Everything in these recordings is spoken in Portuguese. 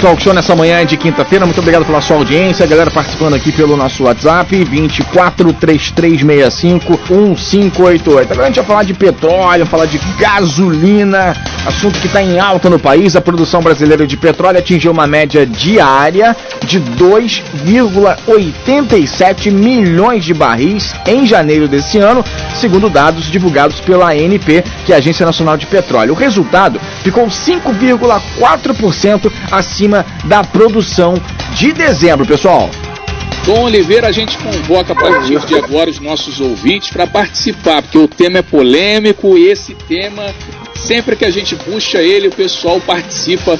Talk Show nessa manhã de quinta-feira. Muito obrigado pela sua audiência. A galera participando aqui pelo nosso WhatsApp, 2433651588. Agora a gente vai falar de petróleo, falar de gasolina, assunto que está em alta no país. A produção brasileira de petróleo atingiu uma média diária de 2,87 milhões de barris em janeiro desse ano, segundo dados divulgados pela ANP, que é a Agência Nacional de Petróleo. O resultado ficou 5,4% acima da produção de dezembro, pessoal. Tom Oliveira, a gente convoca a partir de agora os nossos ouvintes para participar, porque o tema é polêmico e esse tema, sempre que a gente puxa ele, o pessoal participa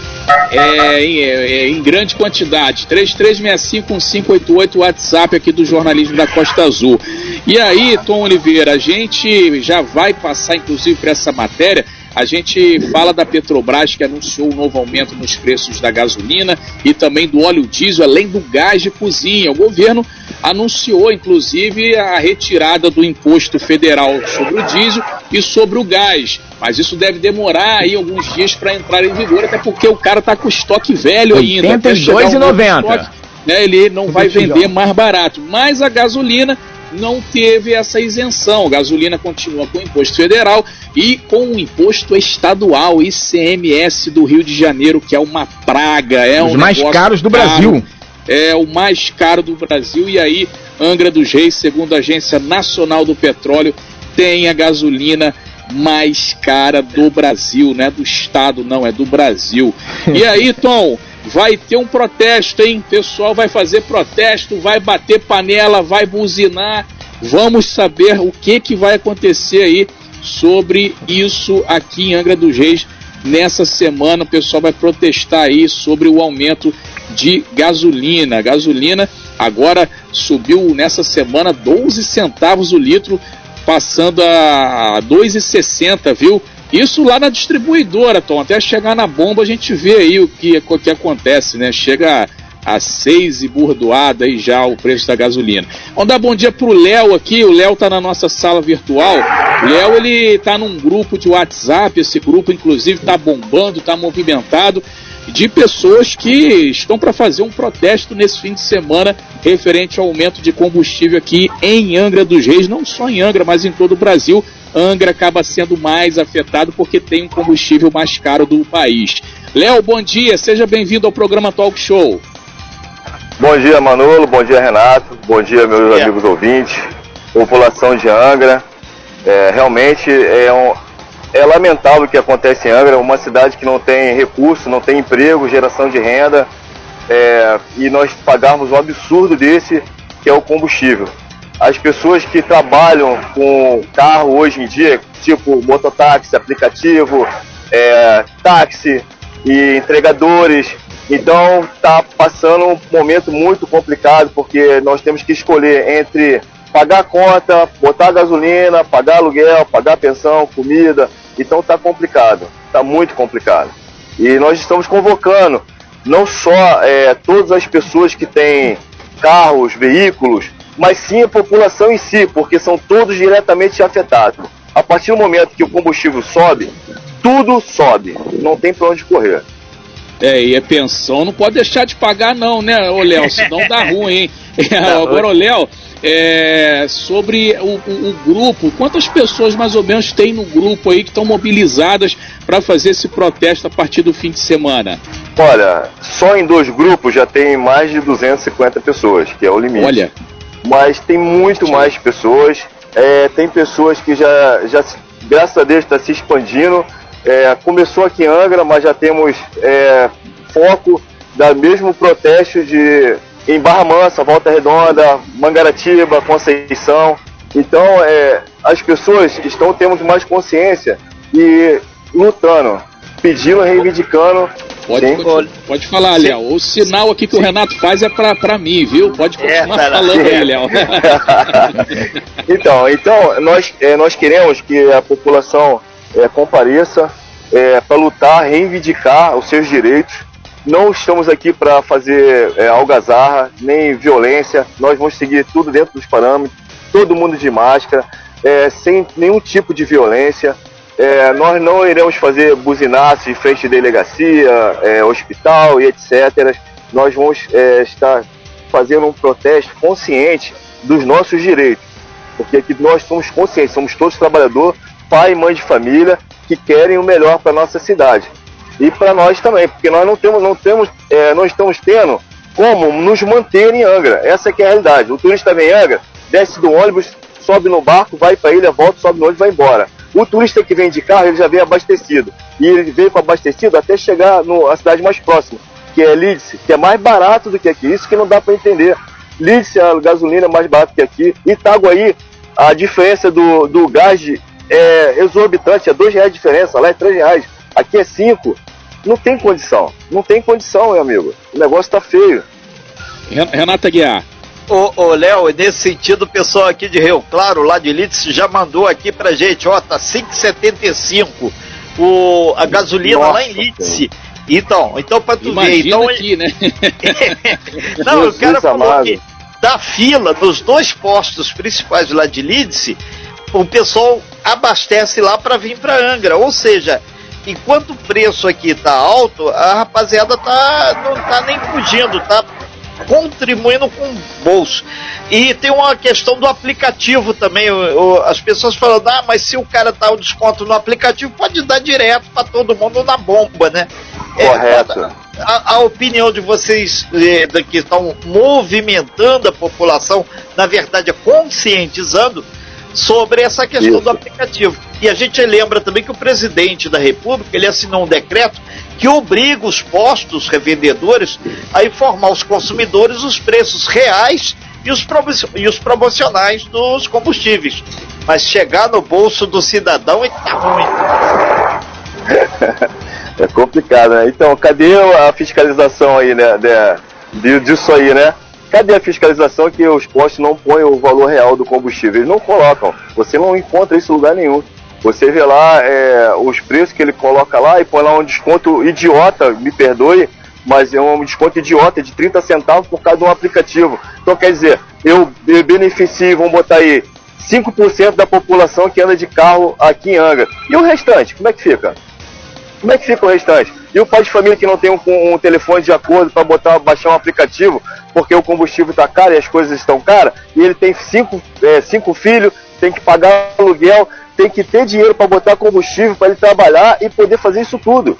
é, em, é, em, grande quantidade. 33651588, WhatsApp aqui do jornalismo da Costa Azul. E aí, Tom Oliveira, a gente já vai passar, inclusive, para essa matéria a gente fala da Petrobras que anunciou um novo aumento nos preços da gasolina e também do óleo diesel, além do gás de cozinha. O governo anunciou, inclusive, a retirada do imposto federal sobre o diesel e sobre o gás. Mas isso deve demorar aí alguns dias para entrar em vigor, até porque o cara está com estoque velho ainda. R$ 82,90. Né, ele não vai vender mais barato. Mas a gasolina não teve essa isenção. A gasolina continua com imposto federal e com o imposto estadual, ICMS do Rio de Janeiro, que é uma praga. É Os um mais caros do caro, Brasil. É o mais caro do Brasil. E aí, Angra dos Reis, segundo a Agência Nacional do Petróleo, tem a gasolina mais cara do Brasil, não é do estado, não, é do Brasil. E aí, Tom, vai ter um protesto, hein? O pessoal vai fazer protesto, vai bater panela, vai buzinar. Vamos saber o que, que vai acontecer aí sobre isso aqui em Angra dos Reis nessa semana. O pessoal vai protestar aí sobre o aumento de gasolina. A gasolina agora subiu nessa semana 12 centavos o litro, passando a 2,60, viu? Isso lá na distribuidora, Tom. Até chegar na bomba a gente vê aí o que, o que acontece, né? Chega a seis e burdoada aí já o preço da gasolina. Vamos dar bom dia pro Léo aqui. O Léo tá na nossa sala virtual. O Léo ele tá num grupo de WhatsApp. Esse grupo, inclusive, tá bombando, tá movimentado de pessoas que estão para fazer um protesto nesse fim de semana referente ao aumento de combustível aqui em Angra dos Reis, não só em Angra, mas em todo o Brasil. Angra acaba sendo mais afetado porque tem um combustível mais caro do país. Léo, bom dia, seja bem-vindo ao programa Talk Show. Bom dia, Manolo, bom dia, Renato, bom dia, meus yeah. amigos ouvintes, população de Angra. É, realmente é, um, é lamentável o que acontece em Angra, uma cidade que não tem recurso, não tem emprego, geração de renda, é, e nós pagarmos um absurdo desse que é o combustível. As pessoas que trabalham com carro hoje em dia, tipo mototáxi, aplicativo, é, táxi e entregadores, então está passando um momento muito complicado porque nós temos que escolher entre pagar conta, botar gasolina, pagar aluguel, pagar pensão, comida. Então está complicado, está muito complicado. E nós estamos convocando não só é, todas as pessoas que têm carros, veículos, mas sim a população em si, porque são todos diretamente afetados. A partir do momento que o combustível sobe, tudo sobe, não tem para onde correr. É, e a pensão não pode deixar de pagar não, né, ô Léo, senão dá ruim, hein? Agora, ô Léo, é, sobre o, o, o, grupo, quantas pessoas mais ou menos tem no grupo aí que estão mobilizadas para fazer esse protesto a partir do fim de semana? Olha, só em dois grupos já tem mais de 250 pessoas, que é o limite. Olha, mas tem muito mais pessoas. É, tem pessoas que já, já, graças a Deus, está se expandindo. É, começou aqui em Angra, mas já temos é, foco da mesmo protesto de em Barra Mansa, Volta Redonda, Mangaratiba, Conceição. Então, é, as pessoas estão tendo mais consciência e lutando, pedindo, reivindicando Pode, pode, pode falar, Léo. O sinal aqui que o Renato faz é pra, pra mim, viu? Pode é, continuar é, falando aí, Léo. então, então nós, é, nós queremos que a população é, compareça é, para lutar, reivindicar os seus direitos. Não estamos aqui para fazer é, algazarra, nem violência. Nós vamos seguir tudo dentro dos parâmetros, todo mundo de máscara, é, sem nenhum tipo de violência. é, nós não iremos fazer buzinaço em frente de delegacia, é, hospital e etc. Nós vamos é, estar fazendo um protesto consciente dos nossos direitos. Porque aqui nós somos conscientes, somos todos trabalhadores, pai e mãe de família, que querem o melhor para nossa cidade. E para nós também, porque nós não temos, não temos, é, não estamos tendo como nos manter em Angra. Essa que é a realidade. O turista vem em Angra, desce do ônibus, sobe no barco, vai para a ilha, volta, sobe no ônibus vai embora. O turista que vem de carro, ele já vem abastecido. E ele veio com abastecido até chegar na cidade mais próxima, que é Lídice, que é mais barato do que aqui. Isso que não dá para entender. Lídice, a gasolina é mais barata que aqui. Itaguaí, a diferença do, do gás é exorbitante, é dois reais de diferença, lá é três reais. Aqui é cinco. Não tem condição. Não tem condição, meu amigo. O negócio tá feio. Renata Guiar. Ô, ô Léo, nesse sentido, o pessoal aqui de Rio Claro, lá de Litz, já mandou aqui pra gente, ó, tá 5,75 o, a gasolina Nossa, lá em Litz. Então, então pra tu Imagina ver, então. Aqui, né? Não, o cara falou amado. que da fila, nos dois postos principais lá de Lidse, o pessoal abastece lá para vir para Angra. Ou seja, enquanto o preço aqui tá alto, a rapaziada tá não tá nem fugindo, tá contribuindo com o bolso. E tem uma questão do aplicativo também. O, o, as pessoas falam, ah, mas se o cara dá o desconto no aplicativo, pode dar direto para todo mundo na bomba, né? É, Correto. É, a, a, opinião de vocês é, que estão movimentando a população, na verdade, é conscientizando sobre essa questão Isso. do aplicativo. E a gente lembra também que o presidente da República ele assinou um decreto que obriga os postos revendedores a informar os consumidores os preços reais e os, e os promocionais dos combustíveis. Mas chegar no bolso do cidadão está ruim. É complicado, né? Então, cadê a fiscalização aí, né? De, disso aí, né? Cadê a fiscalização que os postos não põem o valor real do combustível? Eles não colocam. Você não encontra isso em lugar nenhum. Você vê lá é, os preços que ele coloca lá e põe lá um desconto idiota, me perdoe, mas é um desconto idiota de 30 centavos por causa de um aplicativo. Então quer dizer, eu beneficio, vamos botar aí, 5% da população que anda de carro aqui em Angra. E o restante, como é que fica? Como é que fica o restante? E o pai de família que não tem um, um telefone de acordo para botar baixar um aplicativo porque o combustível está caro e as coisas estão caras, e ele tem cinco, é, cinco filhos, tem que pagar aluguel, tem que ter dinheiro para botar combustível para ele trabalhar e poder fazer isso tudo.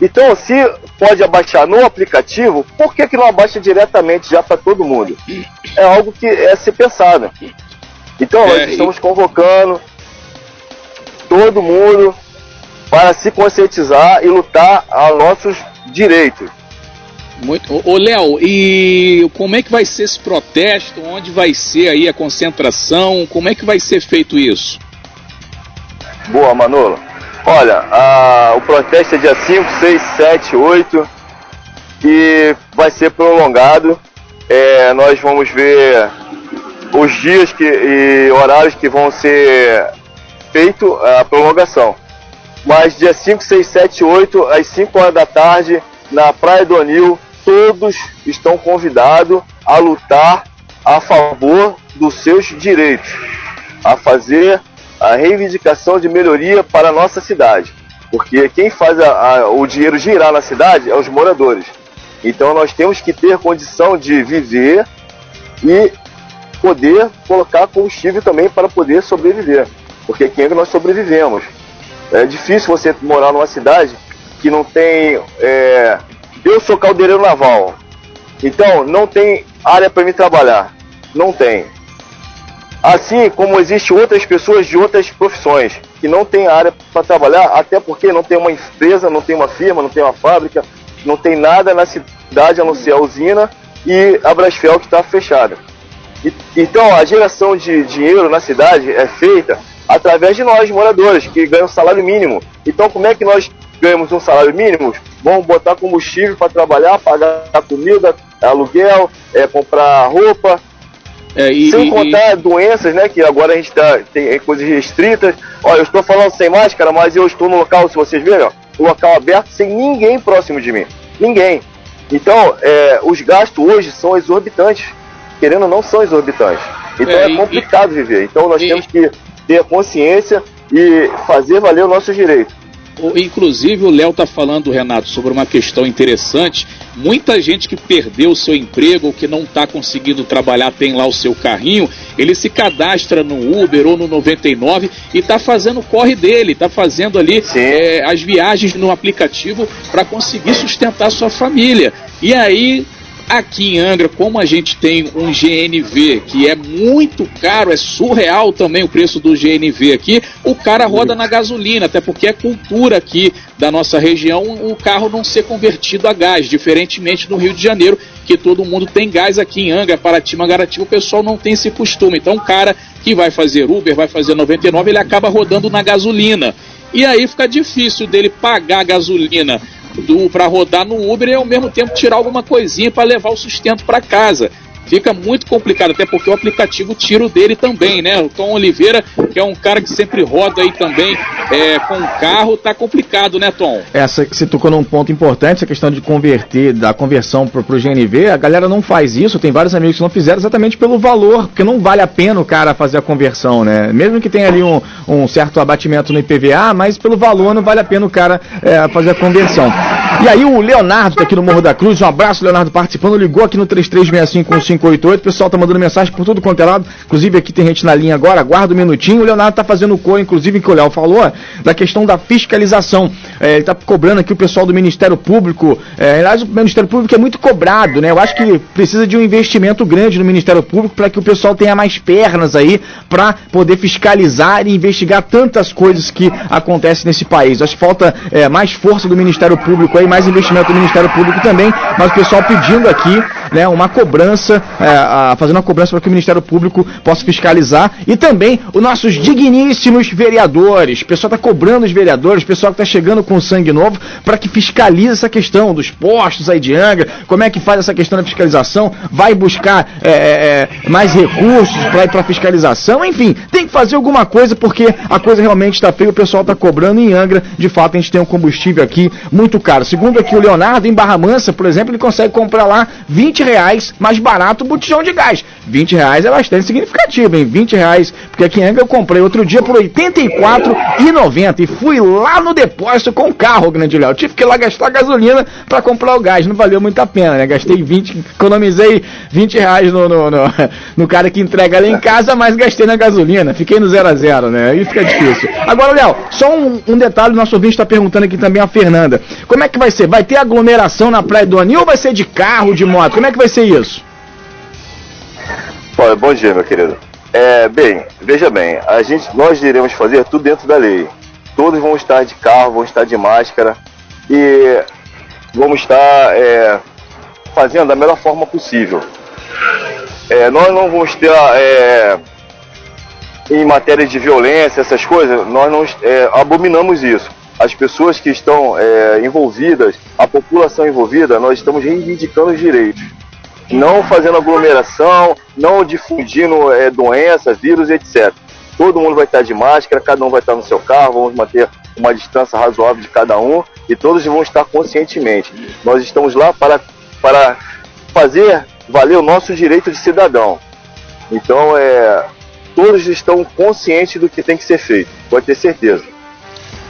Então, se pode abaixar no aplicativo, por que, que não abaixa diretamente já para todo mundo? É algo que é ser pensado. Então, nós é, estamos convocando todo mundo para se conscientizar e lutar a nossos direitos. Muito. Ô, Léo, e como é que vai ser esse protesto? Onde vai ser aí a concentração? Como é que vai ser feito isso? Boa, Manolo. Olha, a, o protesto é dia 5, 6, 7, 8 e vai ser prolongado. É, nós vamos ver os dias que, e horários que vão ser feito a prolongação. Mas dia 5, 6, 7, 8, às 5 horas da tarde, na Praia do Anil, todos estão convidados a lutar a favor dos seus direitos, a fazer a reivindicação de melhoria para a nossa cidade. Porque quem faz a, a, o dinheiro girar na cidade é os moradores. Então nós temos que ter condição de viver e poder colocar combustível também para poder sobreviver. Porque aqui nós sobrevivemos. É difícil você morar numa cidade que não tem. É... Eu sou caldeireiro naval, então não tem área para me trabalhar. Não tem. Assim como existem outras pessoas de outras profissões que não têm área para trabalhar, até porque não tem uma empresa, não tem uma firma, não tem uma fábrica, não tem nada na cidade a não ser a usina e a Brasfel que está fechada. E, então a geração de dinheiro na cidade é feita através de nós, moradores, que ganham salário mínimo. Então, como é que nós ganhamos um salário mínimo? Vamos botar combustível para trabalhar, pagar comida, aluguel, é, comprar roupa. É, e, sem contar e, doenças, né? Que agora a gente tá, tem coisas restritas. Olha, eu estou falando sem máscara, mas eu estou no local, se vocês verem, ó, um local aberto sem ninguém próximo de mim. Ninguém. Então, é, os gastos hoje são exorbitantes. Querendo ou não, são exorbitantes. Então é, é complicado viver. Então nós temos que ter consciência e fazer valer o nosso direito. Inclusive, o Léo está falando, Renato, sobre uma questão interessante. Muita gente que perdeu o seu emprego ou que não está conseguindo trabalhar, tem lá o seu carrinho, ele se cadastra no Uber ou no 99 e está fazendo o corre dele, está fazendo ali é, as viagens no aplicativo para conseguir sustentar sua família. E aí Aqui em Angra, como a gente tem um GNV que é muito caro, é surreal também o preço do GNV aqui, o cara roda na gasolina, até porque é cultura aqui da nossa região o carro não ser convertido a gás, diferentemente do Rio de Janeiro, que todo mundo tem gás aqui em Angra, Paraty, Mangaratiba, o pessoal não tem esse costume. Então o cara que vai fazer Uber, vai fazer 99, ele acaba rodando na gasolina. E aí fica difícil dele pagar a gasolina para rodar no Uber e ao mesmo tempo tirar alguma coisinha para levar o sustento para casa fica muito complicado, até porque o aplicativo tira o dele também, né? O Tom Oliveira, que é um cara que sempre roda aí também é, com o carro, tá complicado, né, Tom? Essa, você tocou num ponto importante, essa questão de converter, da conversão pro, pro GNV, a galera não faz isso, tem vários amigos que não fizeram exatamente pelo valor, porque não vale a pena o cara fazer a conversão, né? Mesmo que tenha ali um, um certo abatimento no IPVA, mas pelo valor não vale a pena o cara é, fazer a conversão. E aí o Leonardo tá aqui no Morro da Cruz, um abraço, Leonardo, participando, ligou aqui no 3365 588. O pessoal tá mandando mensagem por tudo quanto é lado. Inclusive aqui tem gente na linha agora, aguarda um minutinho. O Leonardo tá fazendo o co, inclusive, que o Léo falou, da questão da fiscalização. É, ele tá cobrando aqui o pessoal do Ministério Público. É, aliás, o Ministério Público é muito cobrado, né? Eu acho que precisa de um investimento grande no Ministério Público para que o pessoal tenha mais pernas aí para poder fiscalizar e investigar tantas coisas que acontecem nesse país. Acho que falta é, mais força do Ministério Público aí, mais investimento do Ministério Público também, mas o pessoal pedindo aqui né, uma cobrança é, a, fazendo uma cobrança para que o Ministério Público possa fiscalizar e também os nossos digníssimos vereadores. O pessoal está cobrando os vereadores, o pessoal que está chegando com sangue novo para que fiscalize essa questão dos postos aí de Angra, como é que faz essa questão da fiscalização, vai buscar é, é, é mais recursos para ir para fiscalização, enfim, tem que fazer alguma coisa porque a coisa realmente está feia, o pessoal está cobrando em Angra, de fato a gente tem um combustível aqui muito caro. Segundo aqui o Leonardo, em Barra Mansa, por exemplo, ele consegue comprar lá 20 reais mais barato botijão de gás. 20 reais é bastante significativo, hein? 20 reais, porque aqui em Angra eu comprei outro dia por R$ 84,90 e fui lá no depósito com o carro, grande Léo. Tive que ir lá gastar gasolina para comprar o gás, não valeu muito a pena, né? Gastei 20, economizei 20 reais no, no, no, no cara que entrega lá em casa, mas gastei na gasolina, fiquei no 0 a 0 né? Aí fica difícil. Agora, Léo, só um, um detalhe, nosso ouvinte está perguntando aqui também a Fernanda. Como é que vai ser? Vai ter aglomeração na Praia do Anil ou vai ser de carro, de moto? Como é que vai ser isso? Bom, bom dia, meu querido. É, bem, veja bem, a gente, nós iremos fazer tudo dentro da lei. Todos vão estar de carro, vão estar de máscara e vamos estar é, fazendo da melhor forma possível. É, nós não vamos ter, é, em matéria de violência, essas coisas, nós não é, abominamos isso. As pessoas que estão é, envolvidas, a população envolvida, nós estamos reivindicando os direitos não fazendo aglomeração, não difundindo é, doenças, vírus, etc. Todo mundo vai estar de máscara, cada um vai estar no seu carro, vamos manter uma distância razoável de cada um e todos vão estar conscientemente. Nós estamos lá para, para fazer valer o nosso direito de cidadão. Então, é, todos estão conscientes do que tem que ser feito, pode ter certeza.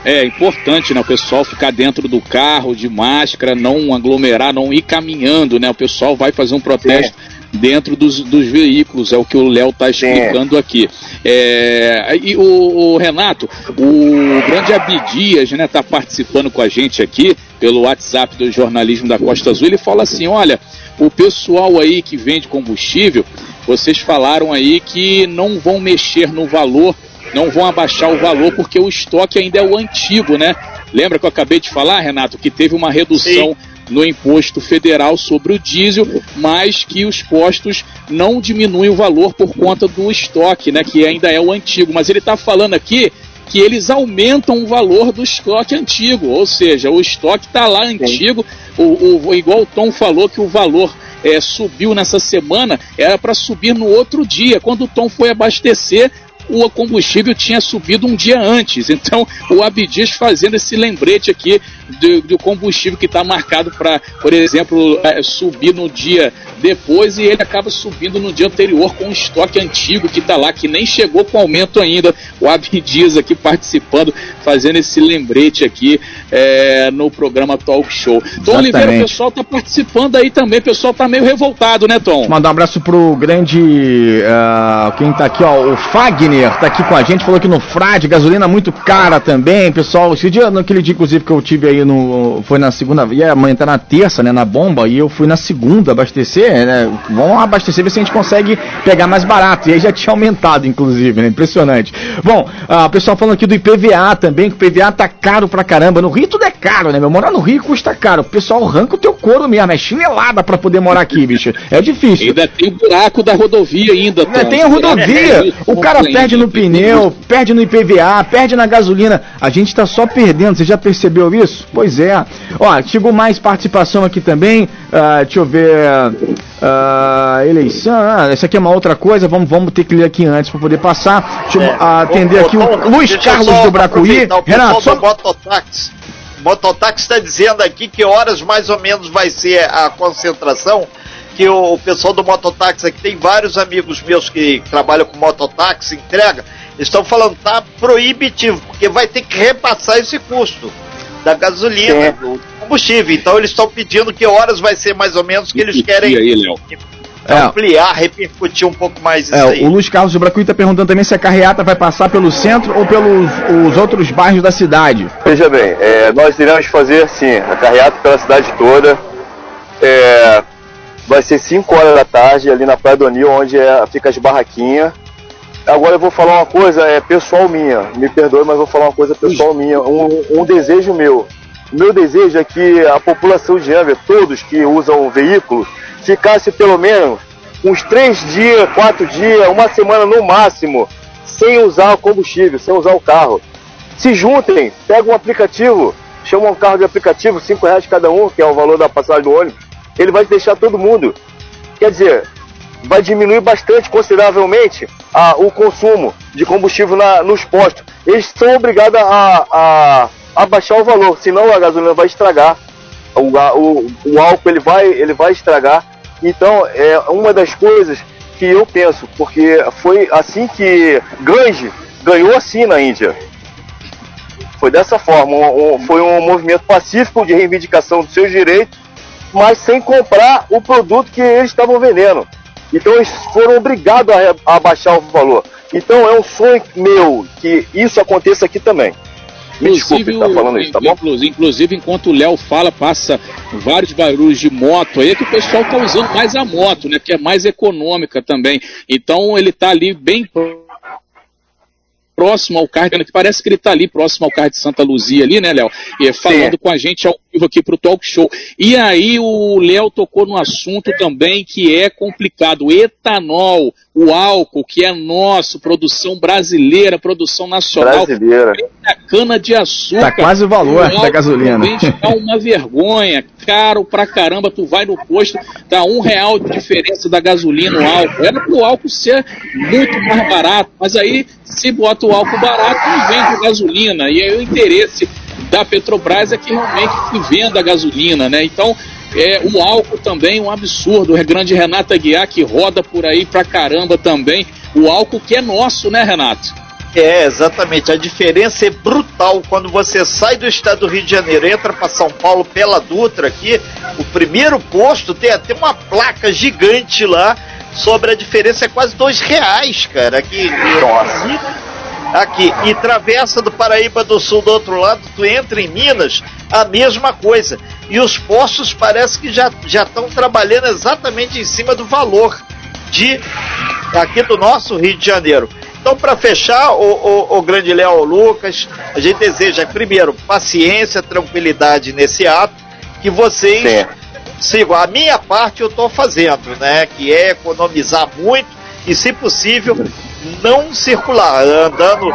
É importante, né, o pessoal ficar dentro do carro de máscara, não aglomerar, não ir caminhando, né? O pessoal vai fazer um protesto Sim. dentro dos, dos veículos, é o que o Léo está explicando Sim. aqui. É, e o, o, Renato, o grande Abdias, né, tá participando com a gente aqui pelo WhatsApp do jornalismo da Costa Azul, ele fala assim, olha, o pessoal aí que vende combustível, vocês falaram aí que não vão mexer no valor não vão abaixar o valor porque o estoque ainda é o antigo, né? Lembra que eu acabei de falar, Renato, que teve uma redução Sim. no imposto federal sobre o diesel, mas que os postos não diminuem o valor por conta do estoque, né? Que ainda é o antigo. Mas ele está falando aqui que eles aumentam o valor do estoque antigo, ou seja, o estoque está lá antigo, o, o, igual o Tom falou que o valor é, subiu nessa semana, era para subir no outro dia. Quando o Tom foi abastecer, o combustível tinha subido um dia antes. Então, o Abdias fazendo esse lembrete aqui do, do combustível que está marcado para, por exemplo, é, subir no dia depois e ele acaba subindo no dia anterior com um estoque antigo que está lá, que nem chegou com aumento ainda. O Abdias aqui participando, fazendo esse lembrete aqui é, no programa Talk Show. Tom Oliveira, o pessoal está participando aí também, o pessoal está meio revoltado, né, Tom? Mandar um abraço pro grande. Uh, quem está aqui, ó, o Fagner, está aqui com a gente, falou que no Frade, gasolina muito cara também, pessoal. Esse dia, naquele dia, inclusive, que eu tive aí no. Foi na segunda. E amanhã tá na terça, né? Na bomba, e eu fui na segunda abastecer é, né? Vamos abastecer, ver se a gente consegue pegar mais barato. E aí já tinha aumentado, inclusive, né? Impressionante. Bom, o pessoal falando aqui do IPVA também, que o IPVA tá caro pra caramba. No Rio tudo é caro, né, meu? Morar no Rio custa caro. O pessoal arranca o teu couro mesmo, é chinelada pra poder morar aqui, bicho. É difícil. Ainda tem o buraco da rodovia ainda, Tom. Tem a rodovia. É, o cara perde no pneu, perde no IPVA, perde na gasolina. A gente tá só perdendo, você já percebeu isso? Pois é. Ó, chegou mais participação aqui também. Uh, deixa eu ver. Uh, eleição, ah, essa aqui é uma outra coisa, vamos, vamos ter que ler aqui antes para poder passar. Deixa eu é. atender aqui o Luiz Carlos do Bracuí. Renato, só... Mototáxi. Mototáxi está dizendo aqui que horas mais ou menos vai ser a concentração. Que o, o pessoal do mototáxi aqui tem vários amigos meus que trabalham com mototáxi, entrega, estão falando tá proibitivo, porque vai ter que repassar esse custo da gasolina, é. do combustível. Então eles estão pedindo que horas vai ser mais ou menos que eles querem aí, é. ampliar, repercutir um pouco mais isso é, aí. O Luiz Carlos de Bracuí está perguntando também se a carreata vai passar pelo centro ou pelos os outros bairros da cidade. Veja bem, é, nós iremos fazer sim, a carreata pela cidade toda. Vai ser 5 horas da tarde ali na Praia do Anil, onde é, fica as barraquinhas. Agora eu vou falar uma coisa é pessoal minha, me perdoe, mas vou falar uma coisa pessoal minha, um, um desejo meu. O meu desejo é que a população de Angra, todos que usam o veículo, ficasse pelo menos uns três dias, quatro dias, uma semana no máximo, sem usar o combustível, sem usar o carro. Se juntem, pegam um aplicativo, chamam um carro de aplicativo, cinco reais cada um, que é o valor da passagem do ônibus, ele vai deixar todo mundo. Quer dizer, vai diminuir bastante, consideravelmente, a, o consumo de combustível na, nos postos. Eles são obrigados a, a, a, baixar o valor, senão a gasolina vai estragar. O, o, o álcool ele vai, ele vai estragar. Então, é uma das coisas que eu penso, porque foi assim que Ganji ganhou assim na Índia. Foi dessa forma, um, um, foi um movimento pacífico de reivindicação dos seus direitos, mas sem comprar o produto que eles estavam vendendo. Então eles foram obrigados a, a baixar o valor. Então é um sonho meu que isso aconteça aqui também. Me inclusive, desculpe estar falando isso, tá bom? Inclusive, enquanto o Léo fala, passa vários barulhos de moto aí, é que o pessoal está usando mais a moto, né? Que é mais econômica também. Então ele está ali bem próximo ao card, que parece que ele está ali próximo ao card de Santa Luzia ali, né, Léo? E falando com a gente ao vivo aqui para o Talk Show. E aí o Léo tocou no assunto também que é complicado. Etanol, o álcool que é nosso, produção brasileira, produção nacional. Brasileira. A cana de açúcar. Tá quase o valor o da gasolina. É uma vergonha, caro pra caramba. Tu vai no posto, tá um real de diferença da gasolina, o álcool. Era pro álcool ser muito mais barato, mas aí se bota o álcool barato, não vende gasolina. E aí o interesse da Petrobras é que realmente se venda a gasolina, né? Então, é, o álcool também um absurdo. O grande Renato Aguiar que roda por aí pra caramba também. O álcool que é nosso, né, Renato? É, exatamente. A diferença é brutal quando você sai do estado do Rio de Janeiro, entra para São Paulo pela Dutra aqui. O primeiro posto tem até uma placa gigante lá sobre a diferença, é quase dois reais, cara. Aqui, Nossa. Aqui, e Travessa do Paraíba do Sul do outro lado, tu entra em Minas, a mesma coisa. E os postos parece que já estão trabalhando exatamente em cima do valor de aqui do nosso Rio de Janeiro. Então, para fechar, o, o, o grande Léo Lucas, a gente deseja, primeiro, paciência, tranquilidade nesse ato, que vocês Sim. sigam. A minha parte eu estou fazendo, né? Que é economizar muito e, se possível, não circular, andando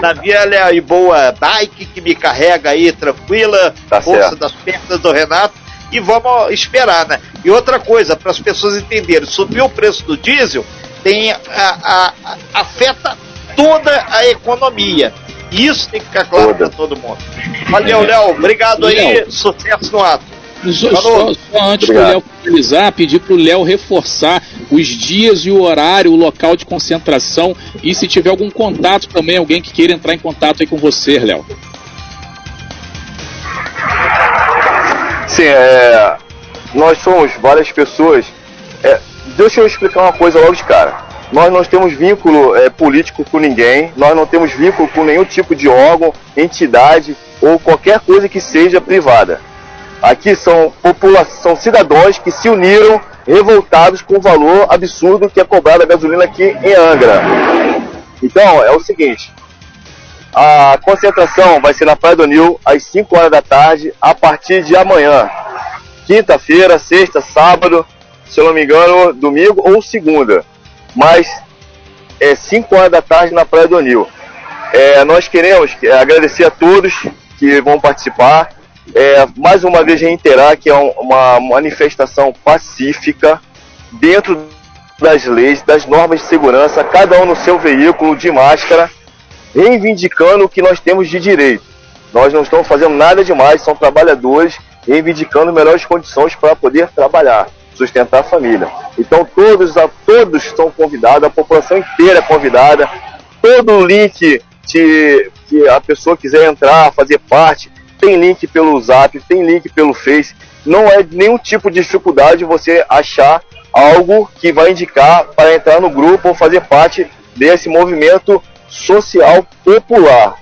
na via e boa bike que me carrega aí tranquila, tá força certo. das pernas do Renato e vamos esperar, né? E outra coisa, para as pessoas entenderem, subir o preço do diesel tem a, a, a, afeta toda a economia. Isso tem que ficar claro para todo mundo. Valeu, Léo. Obrigado aí. Sucesso no ato. Só, só, só, antes do Léo finalizar, pedir para o Léo reforçar os dias e o horário, o local de concentração e se tiver algum contato também, alguém que queira entrar em contato aí com você, Léo. Sim, é, nós somos várias pessoas. É, deixa eu explicar uma coisa logo de cara. Nós não temos vínculo é, político com ninguém, nós não temos vínculo com nenhum tipo de órgão, entidade ou qualquer coisa que seja privada. Aqui são população, cidadãos que se uniram revoltados com o valor absurdo que é cobrado a gasolina aqui em Angra. Então, é o seguinte, a concentração vai ser na Praia do Nil às 5 horas da tarde, a partir de amanhã. Quinta-feira, sexta, sábado, se eu não me engano, domingo ou segunda. Mas é 5 horas da tarde na Praia do Nil. É, nós queremos agradecer a todos que vão participar é, mais uma vez reiterar que é uma manifestação pacífica dentro das leis, das normas de segurança, cada um no seu veículo de máscara, reivindicando o que nós temos de direito. Nós não estamos fazendo nada demais, são trabalhadores reivindicando melhores condições para poder trabalhar, sustentar a família. Então todos, a, todos estão convidados, a população inteira é convidada, todo o link que, que a pessoa quiser entrar, fazer parte, tem link pelo Zap, tem link pelo Face. Não é nenhum tipo de dificuldade você achar algo que vai indicar para entrar no grupo ou fazer parte desse movimento social popular.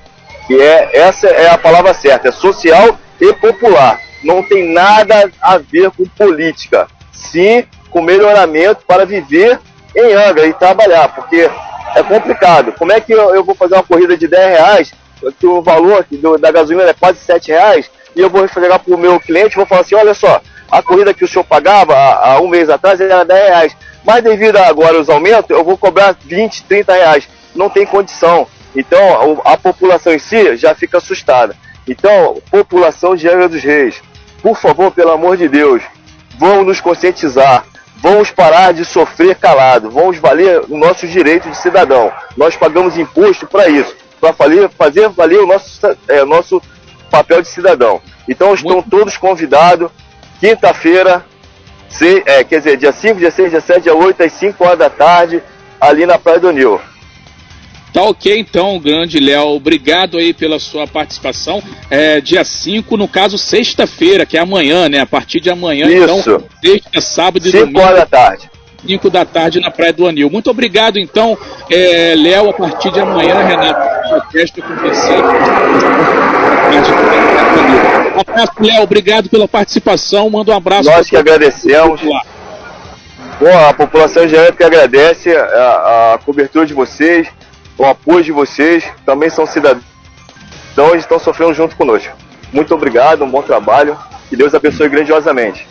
Que é essa é a palavra certa, é social e popular. Não tem nada a ver com política, sim com melhoramento para viver em Angra e trabalhar, porque é complicado. Como é que eu, eu vou fazer uma corrida de 10 reais que o valor do, da gasolina é quase 7 reais, e eu vou entregar para o meu cliente vou falar assim, olha só, a corrida que o senhor pagava há, um mês atrás era 10 reais, mas devido agora aos aumentos, eu vou cobrar 20, 30 reais. Não tem condição. Então, a população em si já fica assustada. Então, população de Angra dos Reis, por favor, pelo amor de Deus, vamos nos conscientizar. Vamos parar de sofrer calado. Vamos valer o nosso direito de cidadão. Nós pagamos imposto para isso para fazer valer o nosso, é, nosso papel de cidadão. Então estão Muito... todos convidados, quinta-feira, é, quer dizer, dia 5, dia 6, dia 7, dia 8, às 5 horas da tarde, ali na Praia do Nil. Tá ok então, grande Léo. Obrigado aí pela sua participação. É, dia 5, no caso, sexta-feira, que é amanhã, né? A partir de amanhã, então, Isso. então, sexta, sábado e domingo. 5 horas da tarde. 5 da tarde na Praia do Anil. Muito obrigado, então, é, Léo, a partir de amanhã, Renato, festa com você. Abraço, Léo, obrigado pela participação, manda um abraço. Nós que agradecemos. Bom, a população geral que agradece a, a cobertura de vocês, o apoio de vocês, também são cidadãos e estão sofrendo junto conosco. Muito obrigado, um bom trabalho, que Deus abençoe grandiosamente.